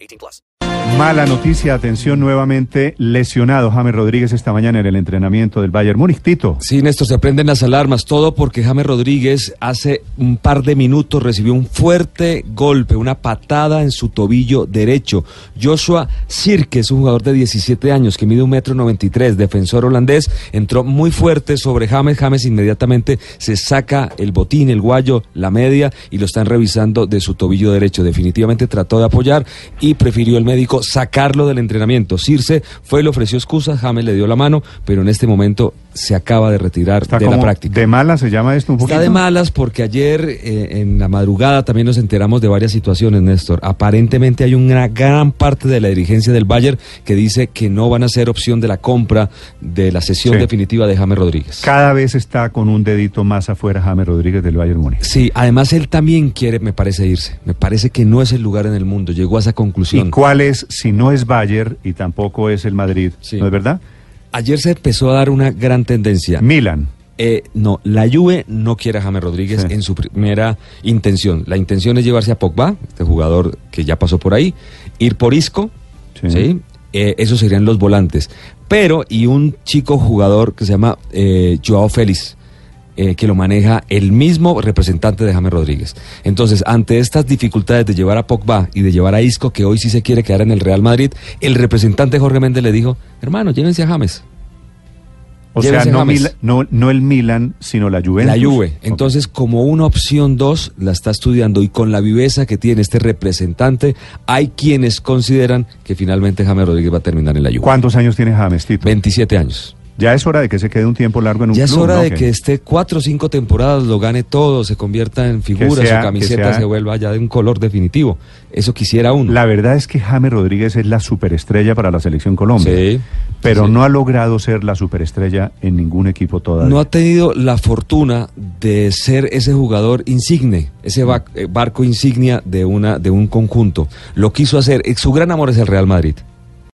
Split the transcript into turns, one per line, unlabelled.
18 plus.
Mala noticia, atención nuevamente, lesionado James Rodríguez esta mañana en el entrenamiento del Bayern Múnich. Tito.
Sí, Néstor, se prenden las alarmas, todo porque James Rodríguez hace un par de minutos recibió un fuerte golpe, una patada en su tobillo derecho. Joshua Sirke es un jugador de 17 años que mide un metro noventa y tres, defensor holandés, entró muy fuerte sobre James. James inmediatamente se saca el botín, el guayo, la media y lo están revisando de su tobillo derecho. Definitivamente trató de apoyar y prefirió el médico sacarlo del entrenamiento. Circe fue, le ofreció excusas, James le dio la mano, pero en este momento se acaba de retirar
Está
de
como
la práctica.
De malas se llama esto un poquito.
Está de malas porque ayer eh, en la madrugada también nos enteramos de varias situaciones, Néstor. Aparentemente hay una gran parte de la dirigencia del Bayern que dice que no van a ser opción de la compra de la sesión
Sí.
definitiva de James Rodríguez.
Cada vez está con un dedito más afuera James Rodríguez del Bayern Múnich.
Sí, además él también quiere, me parece, irse. Me parece que no es el lugar en el mundo. Llegó a esa
¿Y
conclusión.
cuál es, si no es Bayern y tampoco es el Madrid,
Sí.
¿no es verdad?
Ayer se empezó a dar una gran tendencia.
Milan.
Eh, no, la Juve no quiere a James Rodríguez
Sí.
en su primera intención. La intención es llevarse a Pogba, este jugador que ya pasó por ahí, ir por Isco,
Sí.
¿sí? Eh, esos serían los volantes. Pero, y un chico jugador que se llama eh, Joao Félix, eh, que lo maneja el mismo representante de James Rodríguez. Entonces, ante estas dificultades de llevar a Pogba y de llevar a Isco, que hoy sí se quiere quedar en el Real Madrid, el representante Jorge Méndez le dijo, hermano, llévense a James.
O sea, no, el Milan, sino la Juventus.
La Juve. Entonces, como una opción dos, la está estudiando y con la viveza que tiene este representante, hay quienes consideran que finalmente James Rodríguez va a terminar en la Juve.
¿Cuántos años tiene James, Tito?
27 años.
Ya es hora de que se quede un tiempo largo en un
Ya es
club,
hora
¿no?
de que esté cuatro o cinco temporadas, lo gane todo, se convierta en figura,
sea-
su camiseta
sea-
se vuelva ya de un color definitivo. Eso quisiera uno.
La verdad es que James Rodríguez es la superestrella para la selección Colombia.
Sí,
Pero
sí.
no ha logrado ser la superestrella en ningún equipo todavía.
No ha tenido la fortuna de ser ese jugador insigne, ese ba- eh, barco insignia de, una, de un conjunto. Lo quiso hacer, eh, su gran amor es el Real Madrid.